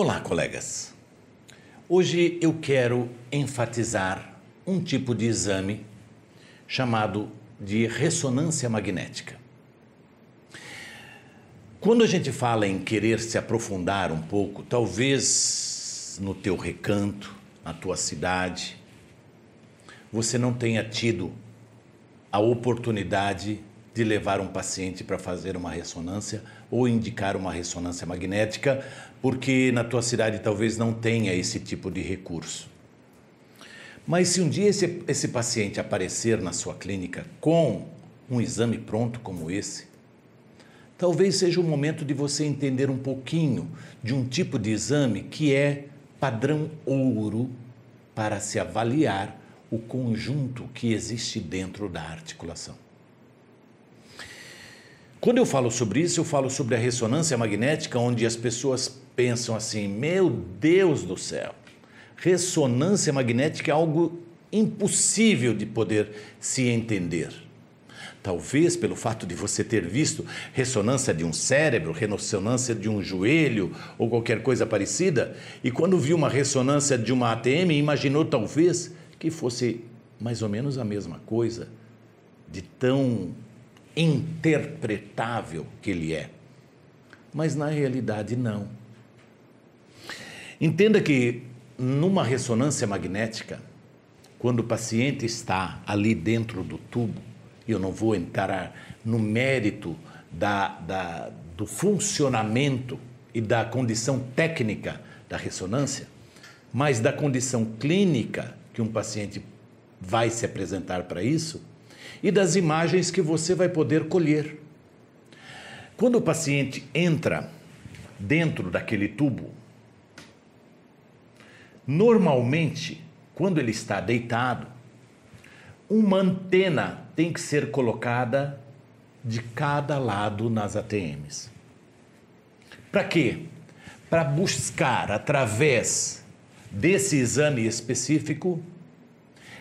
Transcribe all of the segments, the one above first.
Olá, colegas. Hoje eu quero enfatizar um tipo de exame chamado de ressonância magnética. Quando a gente fala em querer se aprofundar um pouco, talvez no teu recanto, na tua cidade, você não tenha tido a oportunidade de levar um paciente para fazer uma ressonância ou indicar uma ressonância magnética, porque na tua cidade talvez não tenha esse tipo de recurso. Mas se um dia esse, esse paciente aparecer na sua clínica com um exame pronto como esse, talvez seja o momento de você entender um pouquinho de um tipo de exame que é padrão ouro para se avaliar o conjunto que existe dentro da articulação. Quando eu falo sobre isso, eu falo sobre a ressonância magnética, onde as pessoas pensam assim: meu Deus do céu, ressonância magnética é algo impossível de poder se entender. Talvez pelo fato de você ter visto ressonância de um cérebro, ressonância de um joelho ou qualquer coisa parecida, e quando viu uma ressonância de uma ATM, imaginou talvez que fosse mais ou menos a mesma coisa, de tão interpretável que ele é. Mas na realidade, não. Entenda que numa ressonância magnética, quando o paciente está ali dentro do tubo, eu não vou entrar no mérito da, da, do funcionamento e da condição técnica da ressonância, mas da condição clínica que um paciente vai se apresentar para isso, e das imagens que você vai poder colher. Quando o paciente entra dentro daquele tubo, normalmente, quando ele está deitado, uma antena tem que ser colocada de cada lado nas ATMs. Para quê? Para buscar, através desse exame específico,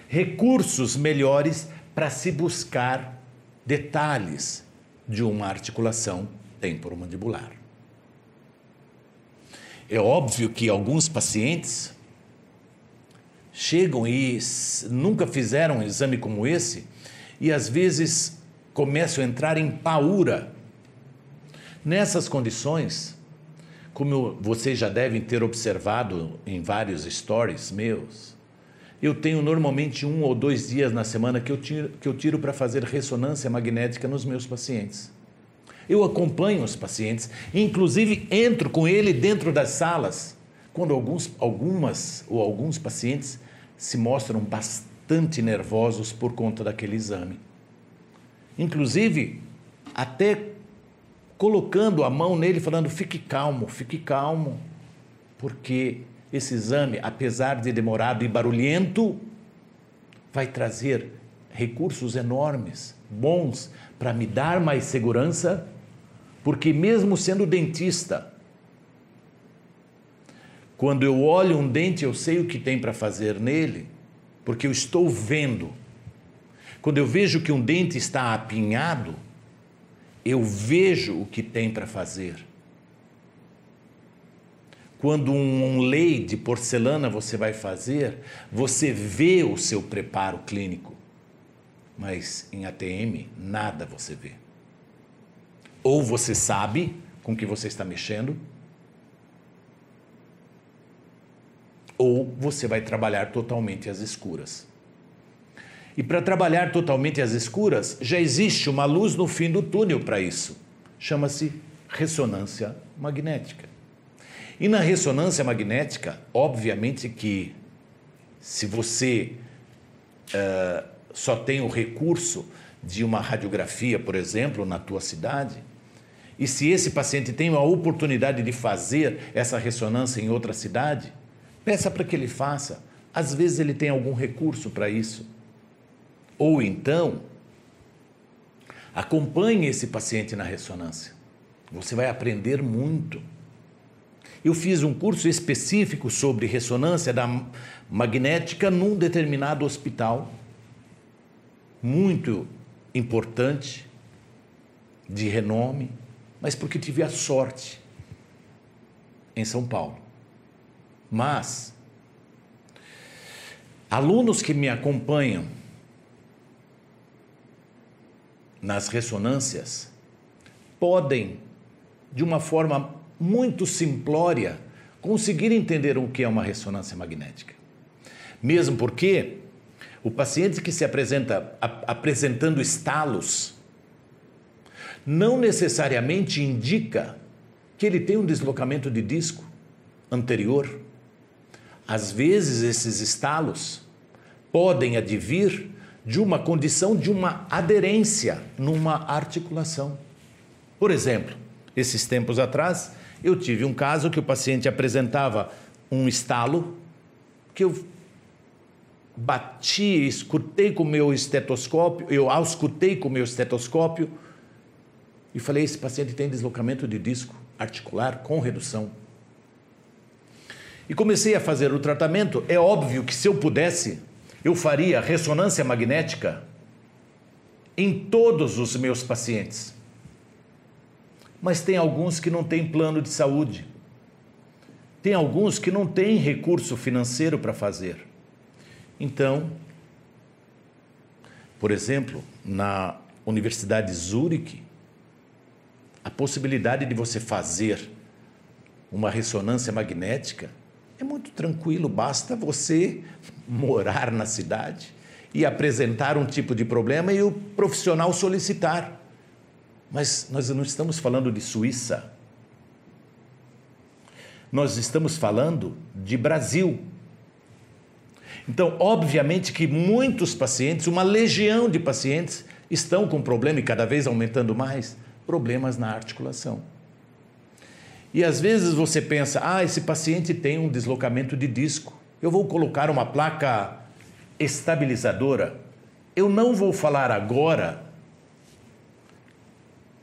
recursos melhores para se buscar detalhes de uma articulação temporomandibular. É óbvio que alguns pacientes chegam e nunca fizeram um exame como esse e às vezes começam a entrar em paura. Nessas condições, como vocês já devem ter observado em vários stories meus, eu tenho normalmente um ou dois dias na semana que eu tiro, que eu tiro para fazer ressonância magnética nos meus pacientes. Eu acompanho os pacientes, inclusive entro com ele dentro das salas, quando alguns, algumas ou alguns pacientes se mostram bastante nervosos por conta daquele exame. Inclusive, até colocando a mão nele, falando: fique calmo, fique calmo, porque esse exame, apesar de demorado e barulhento, vai trazer recursos enormes, bons, para me dar mais segurança, porque mesmo sendo dentista, quando eu olho um dente, eu sei o que tem para fazer nele, porque eu estou vendo. Quando eu vejo que um dente está apinhado, eu vejo o que tem para fazer. Quando um, lei de porcelana você vai fazer, você vê o seu preparo clínico. Mas em ATM, nada você vê. Ou você sabe com que você está mexendo, ou você vai trabalhar totalmente às escuras. E para trabalhar totalmente às escuras, já existe uma luz no fim do túnel para isso. Chama-se ressonância magnética. E na ressonância magnética, obviamente que se você uh, só tem o recurso de uma radiografia, por exemplo, na tua cidade, e se esse paciente tem a oportunidade de fazer essa ressonância em outra cidade, peça para que ele faça. Às vezes ele tem algum recurso para isso. Ou então, acompanhe esse paciente na ressonância. Você vai aprender muito. Eu fiz um curso específico sobre ressonância da magnética num determinado hospital, muito importante, de renome, mas porque tive a sorte em São Paulo. Mas alunos que me acompanham nas ressonâncias podem, de uma forma muito simplória, conseguir entender o que é uma ressonância magnética. Mesmo porque o paciente que se apresenta a, apresentando estalos não necessariamente indica que ele tem um deslocamento de disco anterior. Às vezes, esses estalos podem advir de uma condição de uma aderência numa articulação. Por exemplo, esses tempos atrás, eu tive um caso que o paciente apresentava um estalo que eu bati, escutei com o meu estetoscópio, eu auscultei com o meu estetoscópio e falei: esse paciente tem deslocamento de disco articular com redução. E comecei a fazer o tratamento. É óbvio que se eu pudesse, eu faria ressonância magnética em todos os meus pacientes. Mas tem alguns que não têm plano de saúde. Tem alguns que não têm recurso financeiro para fazer. Então, por exemplo, na Universidade Zurich, a possibilidade de você fazer uma ressonância magnética é muito tranquilo, basta você morar na cidade e apresentar um tipo de problema e o profissional solicitar. Mas nós não estamos falando de Suíça. Nós estamos falando de Brasil. Então, obviamente que muitos pacientes, uma legião de pacientes, estão com problema e cada vez aumentando mais, problemas na articulação. E às vezes você pensa, ah, esse paciente tem um deslocamento de disco. Eu vou colocar uma placa estabilizadora. Eu não vou falar agora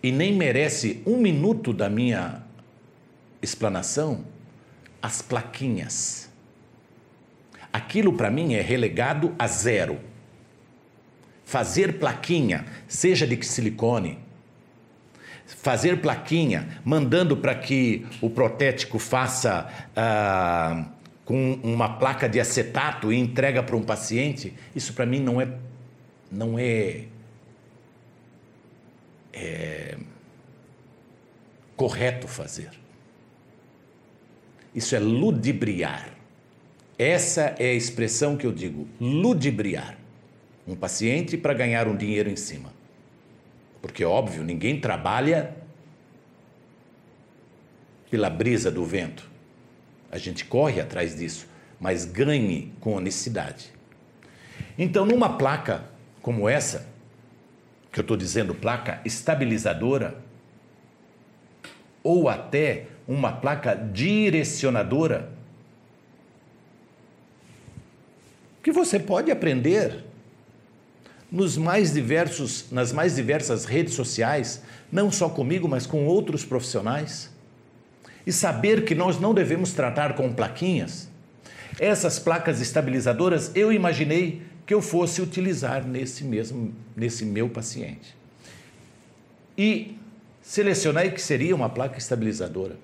e nem merece um minuto da minha explanação as plaquinhas. Aquilo para mim é relegado a zero. Fazer plaquinha, seja de silicone, fazer plaquinha, mandando para que o protético faça ah, com uma placa de acetato e entrega para um paciente, isso para mim não é, não é, é correto fazer. Isso é ludibriar. Essa é a expressão que eu digo, ludibriar. Um paciente para ganhar um dinheiro em cima. Porque, óbvio, ninguém trabalha pela brisa do vento. A gente corre atrás disso, mas ganhe com honestidade. Então, numa placa como essa, que eu estou dizendo placa estabilizadora, ou até uma placa direcionadora, que você pode aprender nos mais diversos, nas mais diversas redes sociais, não só comigo, mas com outros profissionais. E saber que nós não devemos tratar com plaquinhas. Essas placas estabilizadoras eu imaginei que eu fosse utilizar nesse mesmo nesse meu paciente. E selecionei que seria uma placa estabilizadora.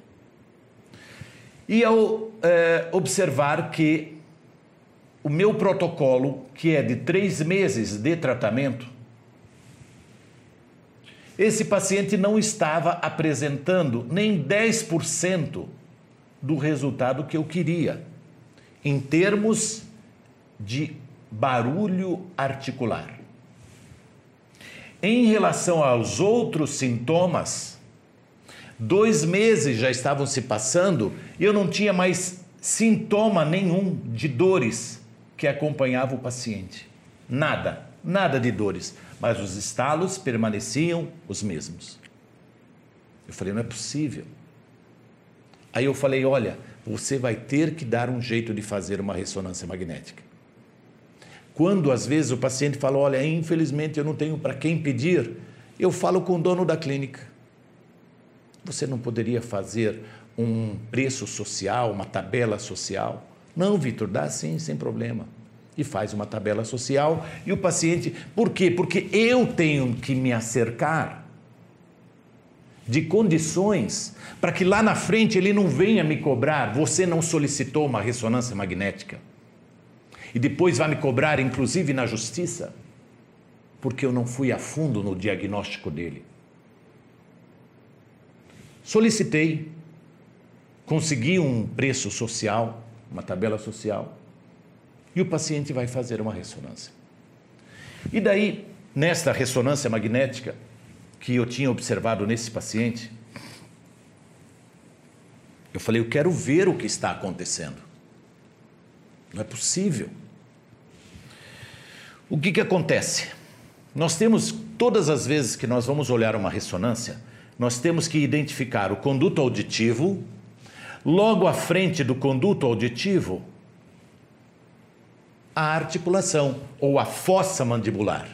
E ao é, observar que o meu protocolo, que é de três meses de tratamento, esse paciente não estava apresentando nem 10% do resultado que eu queria, em termos de barulho articular. Em relação aos outros sintomas, dois meses já estavam se passando e eu não tinha mais sintoma nenhum de dores que acompanhava o paciente. Nada, nada de dores, mas os estalos permaneciam os mesmos. Eu falei, não é possível. Aí eu falei, olha, você vai ter que dar um jeito de fazer uma ressonância magnética. Quando às vezes o paciente fala, olha, infelizmente eu não tenho para quem pedir, eu falo com o dono da clínica. Você não poderia fazer um preço social, uma tabela social? Não, Vitor, dá sim, sem problema. E faz uma tabela social e o paciente. Por quê? Porque eu tenho que me acercar de condições para que lá na frente ele não venha me cobrar, você não solicitou uma ressonância magnética. E depois vai me cobrar, inclusive na justiça, porque eu não fui a fundo no diagnóstico dele. Solicitei, consegui um preço social, uma tabela social, e o paciente vai fazer uma ressonância. E daí, nesta ressonância magnética que eu tinha observado nesse paciente, eu falei, eu quero ver o que está acontecendo. Não é possível. O que, que acontece? Nós temos, todas as vezes que nós vamos olhar uma ressonância, nós temos que identificar o conduto auditivo, logo à frente do conduto auditivo, a articulação ou a fossa mandibular.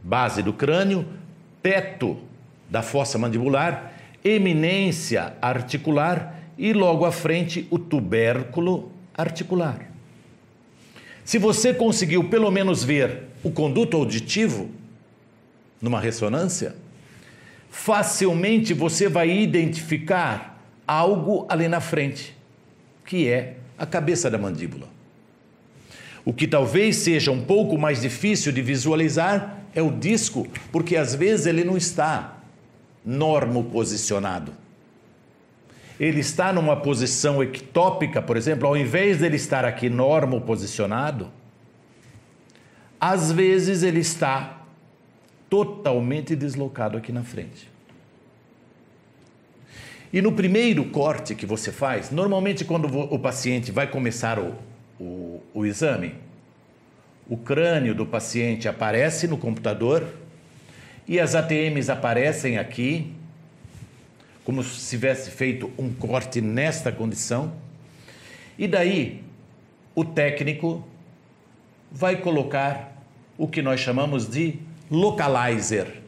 Base do crânio, teto da fossa mandibular, eminência articular e logo à frente o tubérculo articular. Se você conseguiu pelo menos ver o conduto auditivo numa ressonância, facilmente você vai identificar algo ali na frente, que é a cabeça da mandíbula. O que talvez seja um pouco mais difícil de visualizar é o disco, porque às vezes ele não está normo posicionado. Ele está numa posição ectópica, por exemplo, ao invés dele estar aqui normo posicionado, às vezes ele está totalmente deslocado aqui na frente. E no primeiro corte que você faz, normalmente quando o paciente vai começar o, o, o exame, o crânio do paciente aparece no computador e as ATMs aparecem aqui, como se tivesse feito um corte nesta condição. E daí o técnico vai colocar o que nós chamamos de localizer.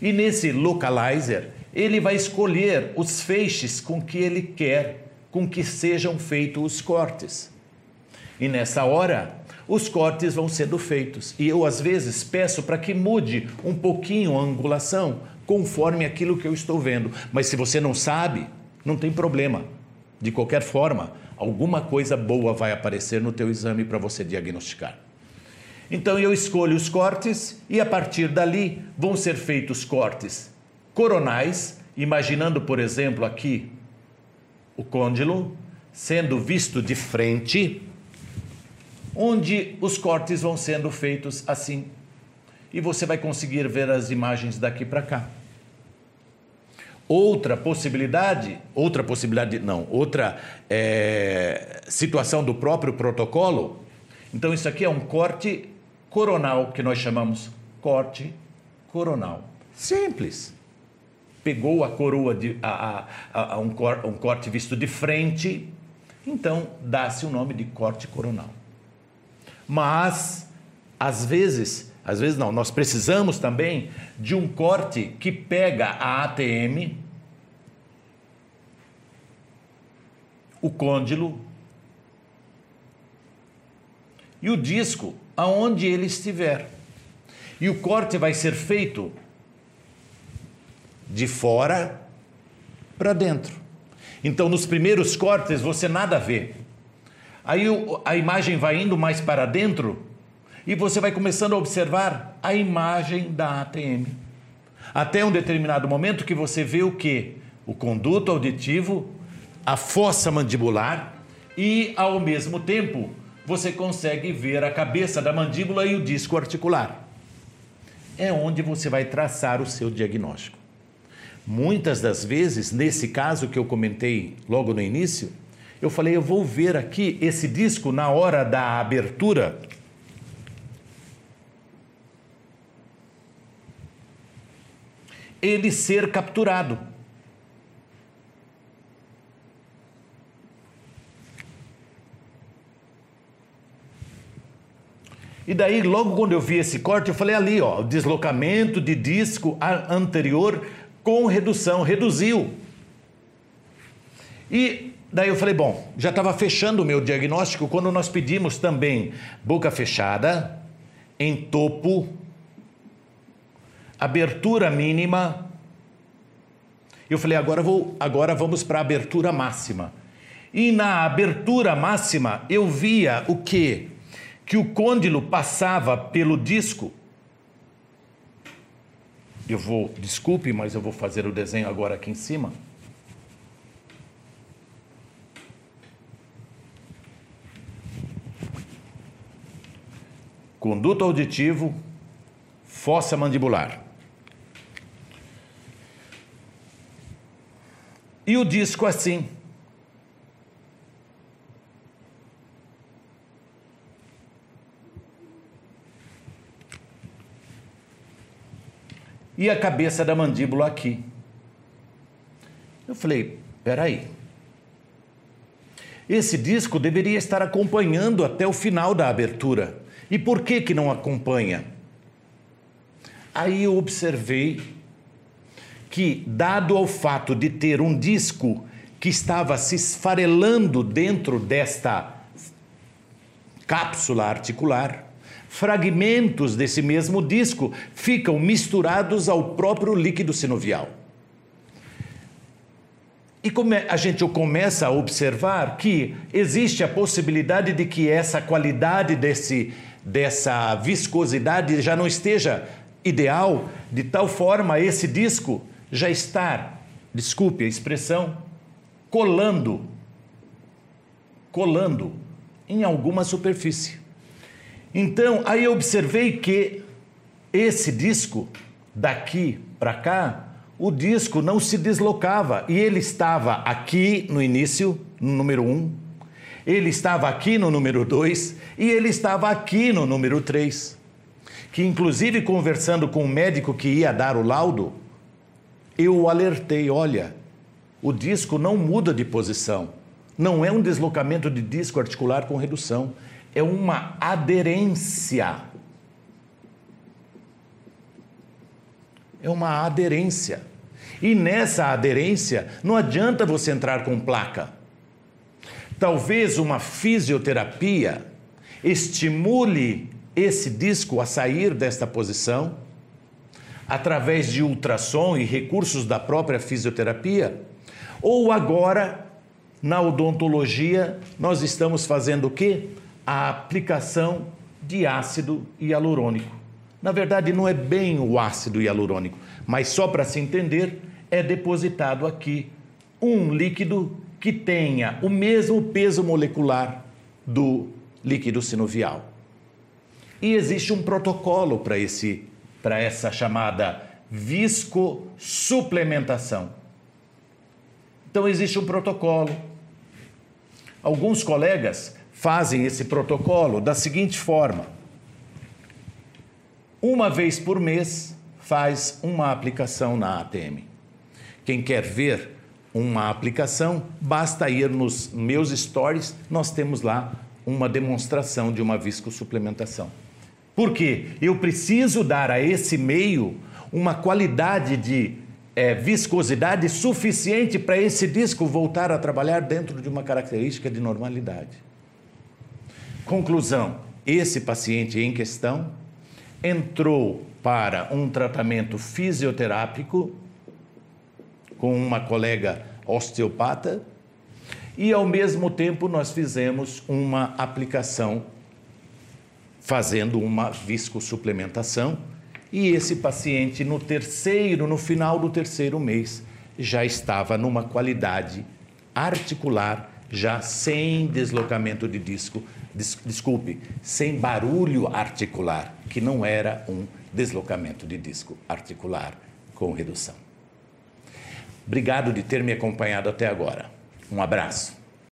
E nesse localizer, ele vai escolher os feixes com que ele quer com que sejam feitos os cortes. E nessa hora, os cortes vão sendo feitos. E eu, às vezes, peço para que mude um pouquinho a angulação, conforme aquilo que eu estou vendo. Mas se você não sabe, não tem problema. De qualquer forma, alguma coisa boa vai aparecer no teu exame para você diagnosticar. Então eu escolho os cortes e a partir dali vão ser feitos cortes coronais, imaginando, por exemplo, aqui o côndilo sendo visto de frente, onde os cortes vão sendo feitos assim. E você vai conseguir ver as imagens daqui para cá. Outra possibilidade, outra possibilidade, não, outra é, situação do próprio protocolo. Então, isso aqui é um corte coronal, que nós chamamos corte coronal. Simples. Pegou a coroa, de, a, a, a um, cor, um corte visto de frente, então dá-se o nome de corte coronal. Mas, às vezes, às vezes não, nós precisamos também de um corte que pega a ATM, o côndilo e o disco aonde ele estiver. E o corte vai ser feito de fora para dentro. Então, nos primeiros cortes você nada vê. Aí a imagem vai indo mais para dentro e você vai começando a observar a imagem da ATM. Até um determinado momento que você vê o que? O conduto auditivo, a fossa mandibular e, ao mesmo tempo, você consegue ver a cabeça da mandíbula e o disco articular. É onde você vai traçar o seu diagnóstico. Muitas das vezes, nesse caso que eu comentei logo no início, eu falei, eu vou ver aqui esse disco na hora da abertura. Ele ser capturado. E daí, logo quando eu vi esse corte, eu falei ali, ó, deslocamento de disco anterior com redução, reduziu. E daí eu falei, bom, já estava fechando o meu diagnóstico quando nós pedimos também boca fechada, em topo, abertura mínima Eu falei, agora, vou, agora vamos para a abertura máxima. E na abertura máxima eu via o quê? Que o côndilo passava pelo disco. Eu vou, desculpe, mas eu vou fazer o desenho agora aqui em cima. Conduto auditivo, fossa mandibular. E o disco assim. E a cabeça da mandíbula aqui. Eu falei, peraí. Esse disco deveria estar acompanhando até o final da abertura. E por que que não acompanha? Aí eu observei que, dado ao fato de ter um disco que estava se esfarelando dentro desta cápsula articular, fragmentos desse mesmo disco ficam misturados ao próprio líquido sinovial. E como a gente começa a observar que existe a possibilidade de que essa qualidade desse, dessa viscosidade já não esteja ideal, de tal forma esse disco já estar, desculpe a expressão, colando, colando em alguma superfície. Então, aí eu observei que esse disco, daqui para cá, o disco não se deslocava e ele estava aqui no início, no número 1, um, ele estava aqui no número 2 e ele estava aqui no número 3. Que inclusive conversando com o médico que ia dar o laudo, eu o alertei: olha, o disco não muda de posição. Não é um deslocamento de disco articular com redução, é uma aderência. É uma aderência. E nessa aderência, não adianta você entrar com placa. Talvez uma fisioterapia estimule esse disco a sair desta posição através de ultrassom e recursos da própria fisioterapia, ou agora na odontologia nós estamos fazendo o quê? A aplicação de ácido hialurônico. Na verdade, não é bem o ácido hialurônico, mas só para se entender, é depositado aqui um líquido que tenha o mesmo peso molecular do líquido sinovial. E existe um protocolo para esse para essa chamada viscosupplementação. Então existe um protocolo. Alguns colegas fazem esse protocolo da seguinte forma: uma vez por mês faz uma aplicação na ATM. Quem quer ver uma aplicação, basta ir nos meus stories, nós temos lá uma demonstração de uma viscosuplementação. Por quê? Eu preciso dar a esse meio uma qualidade de é, viscosidade suficiente para esse disco voltar a trabalhar dentro de uma característica de normalidade. Conclusão: esse paciente em questão entrou para um tratamento fisioterápico com uma colega osteopata e, ao mesmo tempo, nós fizemos uma aplicação fazendo uma viscosuplementação e esse paciente no terceiro, no final do terceiro mês, já estava numa qualidade articular, já sem deslocamento de disco, des, desculpe, sem barulho articular, que não era um deslocamento de disco articular com redução. Obrigado de ter me acompanhado até agora. Um abraço.